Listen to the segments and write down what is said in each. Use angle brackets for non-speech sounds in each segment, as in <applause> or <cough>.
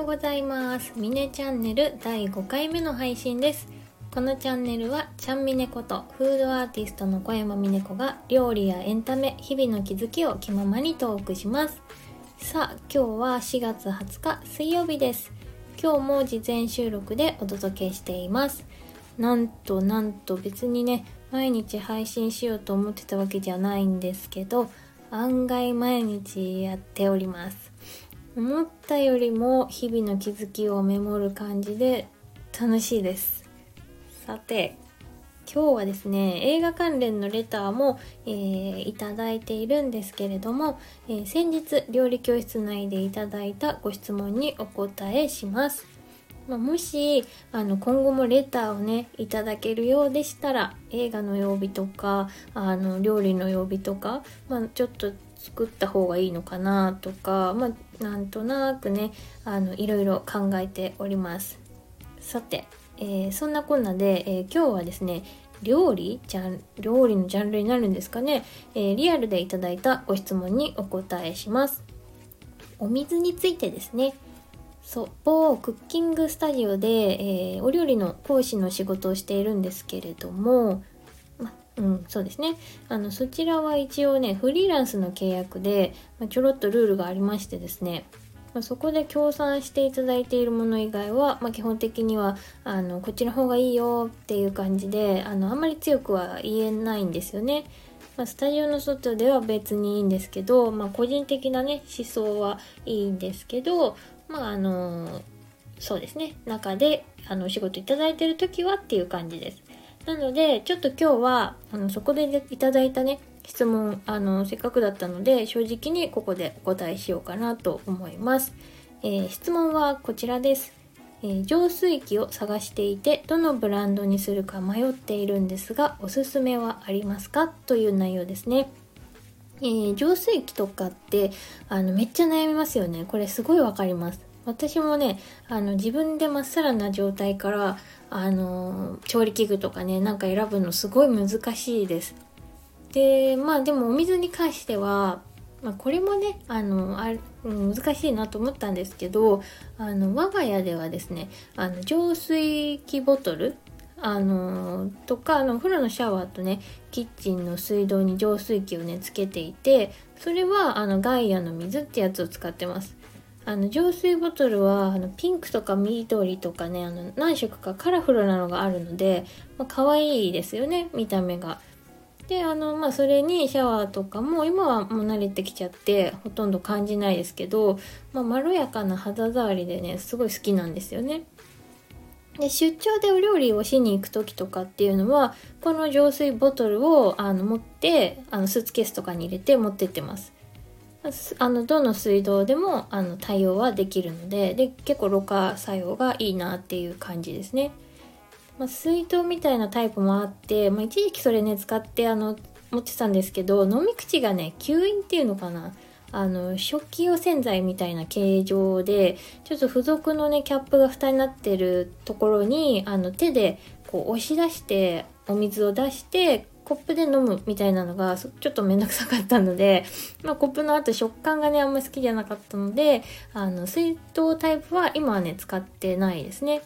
ようございます。ミネチャンネル第5回目の配信です。このチャンネルはちゃんみねことフードアーティストの小山みね子が料理やエンタメ日々の気づきを気ままにトークします。さあ今日は4月20日水曜日です。今日も事前収録でお届けしています。なんとなんと別にね毎日配信しようと思ってたわけじゃないんですけど案外毎日やっております。思ったよりも日々の気づきをメモる感じで楽しいです。さて今日はですね映画関連のレターも、えー、いただいているんですけれども、えー、先日料理教室内でいただいたご質問にお答えします。まあ、もしあの今後もレターをねいただけるようでしたら映画の曜日とかあの料理の曜日とか、まあ、ちょっと作った方がいいのかなとか、まあ、なんとなくねあのいろいろ考えております。さて、えー、そんなこんなで、えー、今日はですね料理じゃん料理のジャンルになるんですかね、えー、リアルでいただいたご質問にお答えします。お水についてですね。そう某クッキングスタジオで、えー、お料理の講師の仕事をしているんですけれども、うん、そうですね。あのそちらは一応ねフリーランスの契約で、まちょろっとルールがありましてですね。まそこで協賛していただいているもの以外は、まあ、基本的にはあのこっちの方がいいよっていう感じであのあんまり強くは言えないんですよね。まあ、スタジオの外では別にいいんですけど、まあ、個人的なね思想はいいんですけど、まああのそうですね。中であのお仕事いただいてる時はっていう感じです。なのでちょっと今日はあのそこでいただいたね質問あのせっかくだったので正直にここでお答えしようかなと思います、えー、質問はこちらです、えー、浄水器を探していてどのブランドにするか迷っているんですがおすすめはありますか？という内容ですね。えー、浄水器とかってあのめっちゃ悩みますよね。これすごいわかります。私もねあの自分でまっさらな状態からあの調理器具とかねなんか選ぶのすごい難しいです。でまあでもお水に関しては、まあ、これもねあのあ難しいなと思ったんですけどあの我が家ではですねあの浄水器ボトルあのとかあのお風呂のシャワーとねキッチンの水道に浄水器をねつけていてそれはあのガイアの水ってやつを使ってます。あの浄水ボトルはあのピンクとか緑とかねあの何色かカラフルなのがあるので、まあ、可愛いですよね見た目が。であのまあそれにシャワーとかも今はもう慣れてきちゃってほとんど感じないですけど、まあ、まろやかな肌触りでねすごい好きなんですよね。で出張でお料理をしに行く時とかっていうのはこの浄水ボトルをあの持ってあのスーツケースとかに入れて持ってってます。あのどの水道でもあの対応はできるのでで結構ろ過作用がいいなっていう感じですね。まあ、水筒みたいなタイプもあって、まあ、一時期それね使ってあの持ってたんですけど飲み口がね吸引っていうのかなあの食器用洗剤みたいな形状でちょっと付属のねキャップが蓋になってるところにあの手でこう押し出してお水を出してコップで飲むみたいなのがちょっとめんどくさかったので、<laughs> まあ、コップの後食感がねあんまり好きじゃなかったのであの水筒タイプは今はね使ってないですね。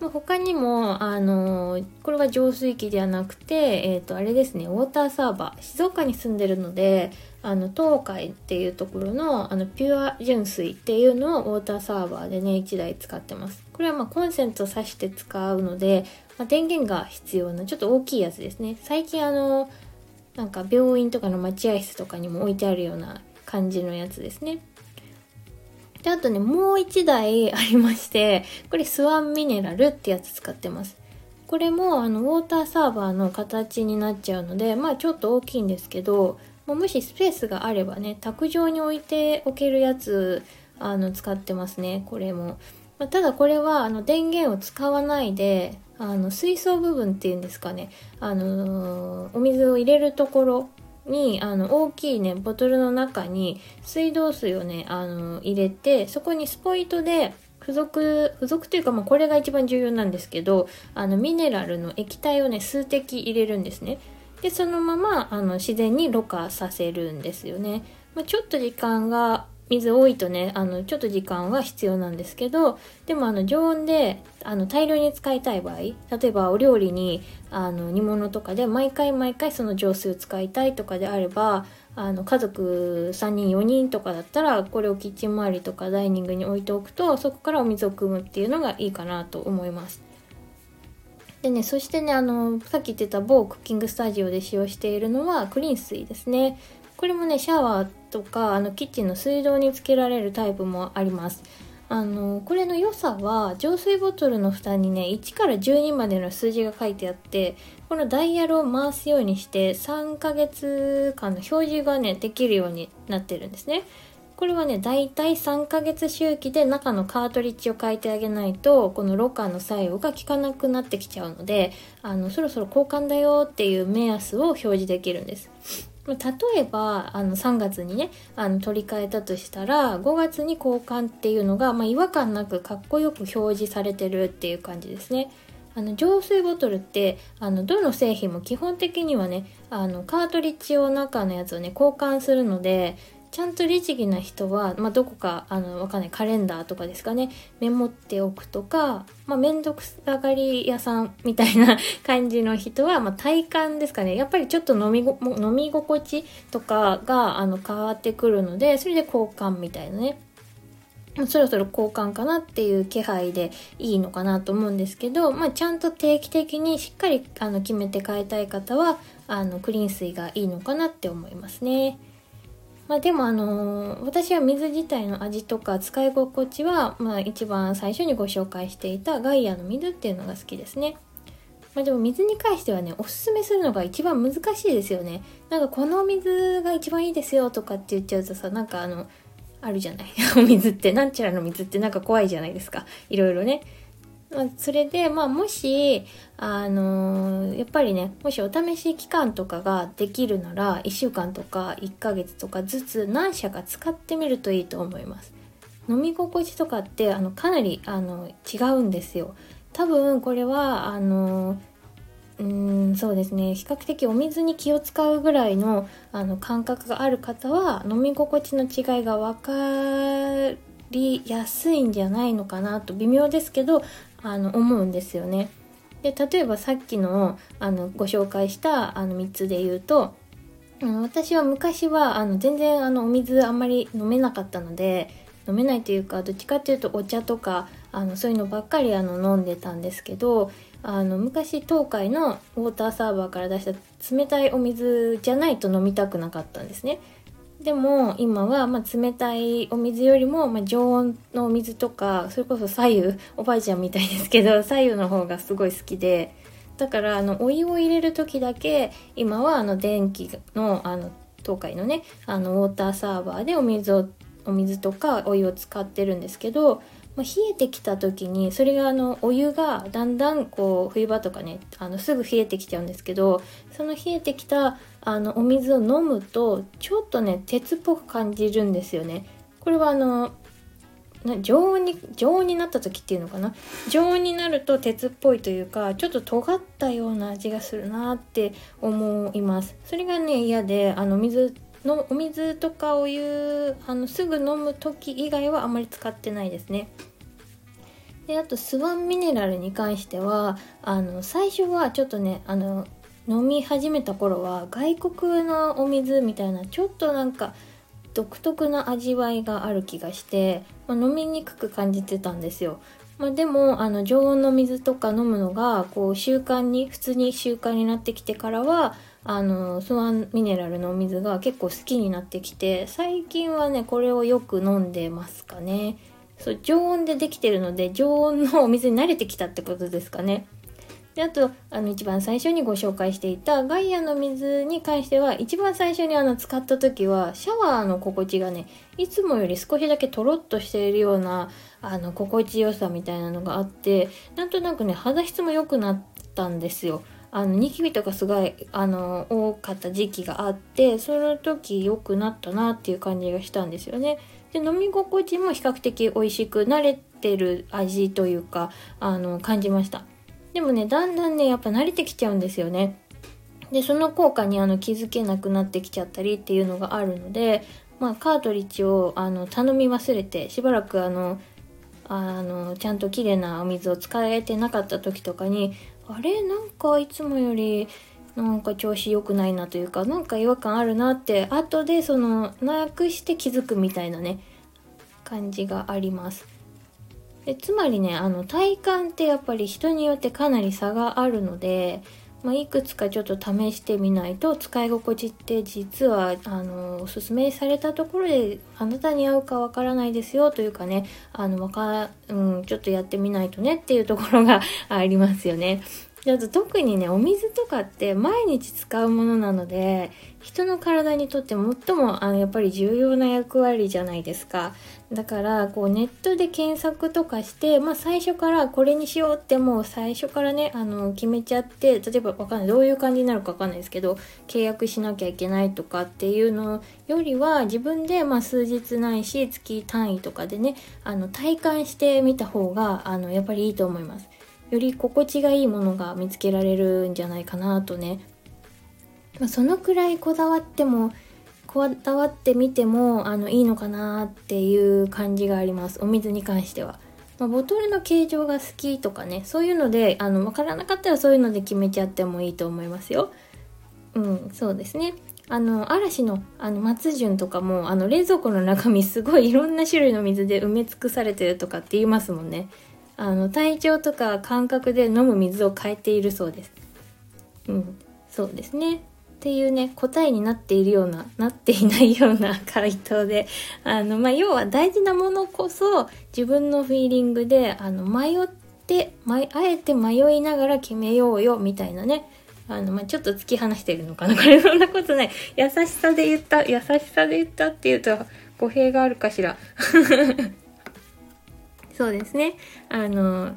ま、他にも、あの、これは浄水器ではなくて、えっ、ー、と、あれですね、ウォーターサーバー。静岡に住んでるので、あの、東海っていうところの、あの、ピュア純水っていうのをウォーターサーバーでね、1台使ってます。これはまあコンセント挿して使うので、まあ、電源が必要な、ちょっと大きいやつですね。最近あの、なんか病院とかの待合室とかにも置いてあるような感じのやつですね。で、あとね、もう1台ありまして、これスワンミネラルってやつ使ってます。これもあのウォーターサーバーの形になっちゃうので、まあちょっと大きいんですけど、もしスペースがあればね、卓上に置いておけるやつ、あの、使ってますね、これも。まあ、ただこれはあの電源を使わないで、あの水槽部分っていうんですかね、あのー、お水を入れるところにあの大きいねボトルの中に水道水をねあの入れてそこにスポイトで付属付属というか、まあ、これが一番重要なんですけどあのミネラルの液体をね数滴入れるんですね。でそのままあの自然にろ過させるんですよね、まあ、ちょっと時間が水多いとねあのちょっと時間は必要なんですけどでもあの常温であの大量に使いたい場合例えばお料理にあの煮物とかで毎回毎回その浄水を使いたいとかであればあの家族3人4人とかだったらこれをキッチン周りとかダイニングに置いておくとそこからお水を汲むっていうのがいいかなと思います。でね、そしてね、あの、さっき言ってた某クッキングスタジオで使用しているのはクリーン水ですね。これもね、シャワーとか、あの、キッチンの水道につけられるタイプもあります。あの、これの良さは、浄水ボトルの蓋にね、1から12までの数字が書いてあって、このダイヤルを回すようにして、3ヶ月間の表示がね、できるようになってるんですね。これはね、だいたい3ヶ月周期で中のカートリッジを変えてあげないと、このロッカーの作用が効かなくなってきちゃうので、あの、そろそろ交換だよっていう目安を表示できるんです。例えばあの3月にねあの取り替えたとしたら5月に交換っていうのが、まあ、違和感なくかっこよく表示されてるっていう感じですね。あの浄水ボトルってあのどの製品も基本的にはねあのカートリッジ用中のやつをね交換するのでちゃんと律儀な人は、まあ、どこかあのわかんないカレンダーとかですかね。メモっておくとか、まあ、めんどくさがり屋さんみたいな <laughs> 感じの人は、まあ、体感ですかね。やっぱりちょっと飲みご飲み心地とかがあの変わってくるのでそれで交換みたいなね。そろそろ交換かなっていう気配でいいのかなと思うんですけど、まあ、ちゃんと定期的にしっかりあの決めて変えたい方はあのクリーン水がいいのかなって思いますね。まあ、でもあの、私は水自体の味とか使い心地は、まあ、一番最初にご紹介していたガイアの水っていうのが好きですね。まあ、でも水に関してはねおすすめするのが一番難しいですよね。なんかこの水が一番いいですよとかって言っちゃうとさなんかあのあるじゃない <laughs> お水ってなんちゃらの水ってなんか怖いじゃないですかいろいろね。それで、まあ、もし、あのー、やっぱりね、もしお試し期間とかができるなら、1週間とか1ヶ月とかずつ何社か使ってみるといいと思います。飲み心地とかって、あの、かなり、あの、違うんですよ。多分、これは、あのー、うんそうですね比較的お水に気を使うぐらいのあの感覚がある方は飲み心地の違いが分かりやすいんじゃないのかなと微妙ですけどあの思うんですよね。で例えばさっきのあのご紹介したあの3つで言うとあの私は昔はあの全然あのお水あんまり飲めなかったので飲めないというかどっちかっていうとお茶とかあのそういうのばっかりあの飲んでたんですけどあの昔東海のウォーターサーバーから出した冷たいお水じゃないと飲みたくなかったんですね。でも今はま冷たいお水よりもま常温のお水とかそれこそ左右おばあちゃんみたいですけど <laughs> 左右の方がすごい好きでだからあのお湯を入れる時だけ今はあの電気のあの東海のねあのウォーターサーバーでお水をお水とかお湯を使ってるんですけどまあ、冷えてきた時にそれがあのお湯がだんだんこう冬場とかねあのすぐ冷えてきちゃうんですけどその冷えてきたあのお水を飲むとちょっとね鉄っぽく感じるんですよね。これはあの常温に常温になった時っていうのかな？常温になると鉄っぽいというかちょっと尖ったような味がするなって思いますそれがね嫌であの水のお水とかお湯あのすぐ飲む時以外はあまり使ってないですね。であとスワンミネラルに関してはあの最初はちょっとねあの飲み始めた頃は外国のお水みたいなちょっとなんか独特な味わいがある気がして、まあ、飲みにくく感じてたんですよ。まあ、でもあの常温の水とか飲むのがこう習慣に普通に習慣になってきてからはあのスワンミネラルのお水が結構好きになってきて最近はねこれをよく飲んでますかね。そう常温でできてるので常温のお水に慣れてきたってことですかね。であとあの一番最初にご紹介していたガイアの水に関しては一番最初にあの使った時はシャワーの心地がねいつもより少しだけとろっとしているようなあの心地よさみたいなのがあってなんとなくね肌質も良くなったんですよ。あのニキビとかすごいあの多かった時期があってその時良くなったなっていう感じがしたんですよね。で飲み心地も比較的美味しく慣れてる味というかあの感じましたでもねだんだんねやっぱ慣れてきちゃうんですよねでその効果にあの気づけなくなってきちゃったりっていうのがあるのでまあ、カートリッジをあの頼み忘れてしばらくあのあのちゃんと綺麗なお水を使えてなかった時とかにあれ？なんかいつもよりなんか調子良くないなというかなんか違和感あるなって後でそのなくして気づくみたいなね感じがあります。でつまりねあの体感ってやっぱり人によってかなり差があるのでまあ、いくつかちょっと試してみないと使い心地って実はあのおすすめされたところであなたに合うかわからないですよというかねあのわか、うん、ちょっとやってみないとねっていうところがありますよね。ちょっと特にねお水とかって毎日使うものなので人の体にとって最もあのやっぱり重要な役割じゃないですかだからこうネットで検索とかして、まあ、最初からこれにしようってもう最初からねあの決めちゃって例えばわかんないどういう感じになるかわかんないですけど契約しなきゃいけないとかっていうのよりは自分でまあ数日ないし月単位とかでねあの体感してみた方があのやっぱりいいと思います。より心地がいいものが見つけられるんじゃないかなとね、まあ、そのくらいこだわってもこだわってみてもあのいいのかなっていう感じがありますお水に関しては。まあ、ボトルの形状が好きとかねそういうのであの分からなかったらそういうので決めちゃってもいいと思いますよ。うんそうですね。あの嵐のあの松潤とかもあの冷蔵庫の中身すごいいろんな種類の水で埋め尽くされてるとかって言いますもんね。あの体調とか感覚で飲む水を変えているそうです。うん、そうですね。っていうね、答えになっているような、なっていないような回答で、あの、まあ、要は大事なものこそ自分のフィーリングで、あの、迷って、あえて迷いながら決めようよ、みたいなね。あの、まあ、ちょっと突き放してるのかなこれそんなことない。優しさで言った、優しさで言ったっていうと語弊があるかしら。そうですね。あの、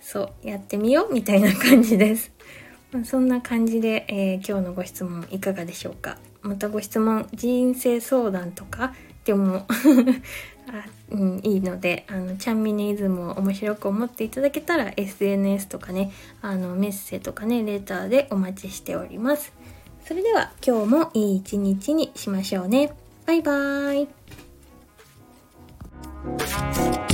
そう、やってみようみたいな感じです。<laughs> ま、そんな感じで、えー、今日のご質問いかがでしょうか？またご質問、人生相談とか？でも <laughs> あ、うん、いいので、あの、ちゃんみねイズムを面白く思っていただけたら SNS とかね、あの、メッセとかね、レターでお待ちしております。それでは今日もいい一日にしましょうね。バイバーイ。